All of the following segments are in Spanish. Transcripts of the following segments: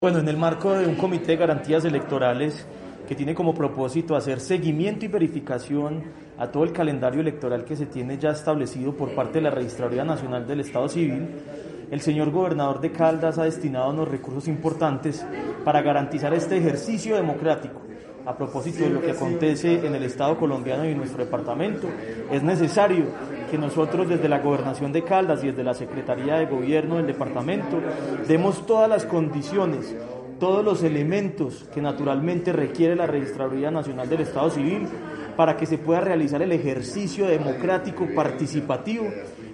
bueno, en el marco de un comité de garantías electorales que tiene como propósito hacer seguimiento y verificación a todo el calendario electoral que se tiene ya establecido por parte de la Registraduría Nacional del Estado Civil, el señor gobernador de Caldas ha destinado unos recursos importantes para garantizar este ejercicio democrático. A propósito de lo que acontece en el Estado colombiano y en nuestro departamento, es necesario que nosotros desde la gobernación de Caldas y desde la Secretaría de Gobierno del departamento demos todas las condiciones, todos los elementos que naturalmente requiere la Registraduría Nacional del Estado Civil para que se pueda realizar el ejercicio democrático participativo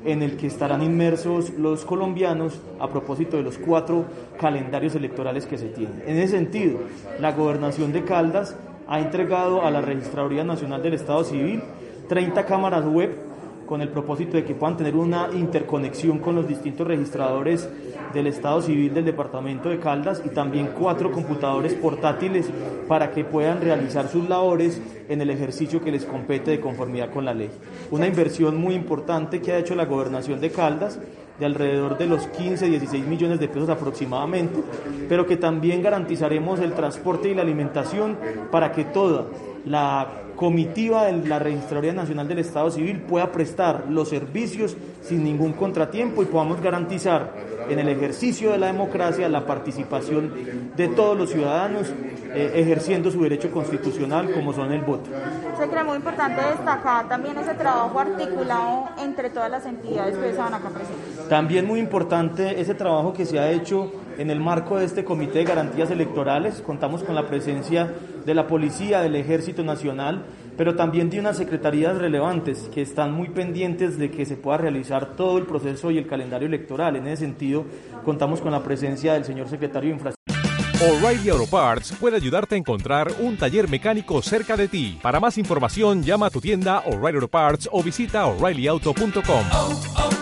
en el que estarán inmersos los colombianos a propósito de los cuatro calendarios electorales que se tienen. En ese sentido, la gobernación de Caldas ha entregado a la Registraduría Nacional del Estado Civil 30 cámaras web con el propósito de que puedan tener una interconexión con los distintos registradores del Estado Civil del Departamento de Caldas y también cuatro computadores portátiles para que puedan realizar sus labores en el ejercicio que les compete de conformidad con la ley. Una inversión muy importante que ha hecho la gobernación de Caldas de alrededor de los 15, 16 millones de pesos aproximadamente, pero que también garantizaremos el transporte y la alimentación para que toda la comitiva de la Registraduría Nacional del Estado Civil pueda prestar los servicios sin ningún contratiempo y podamos garantizar en el ejercicio de la democracia la participación de todos los ciudadanos eh, ejerciendo su derecho constitucional como son el voto. Se cree muy importante destacar también ese trabajo articulado entre todas las entidades que estaban acá presentes. También muy importante ese trabajo que se ha hecho en el marco de este Comité de Garantías Electorales. Contamos con la presencia de la Policía, del Ejército Nacional, pero también de unas secretarías relevantes que están muy pendientes de que se pueda realizar todo el proceso y el calendario electoral. En ese sentido, contamos con la presencia del señor secretario de Infraestructura. O'Reilly Auto Parts puede ayudarte a encontrar un taller mecánico cerca de ti. Para más información, llama a tu tienda O'Reilly Auto Parts o visita oreillyauto.com.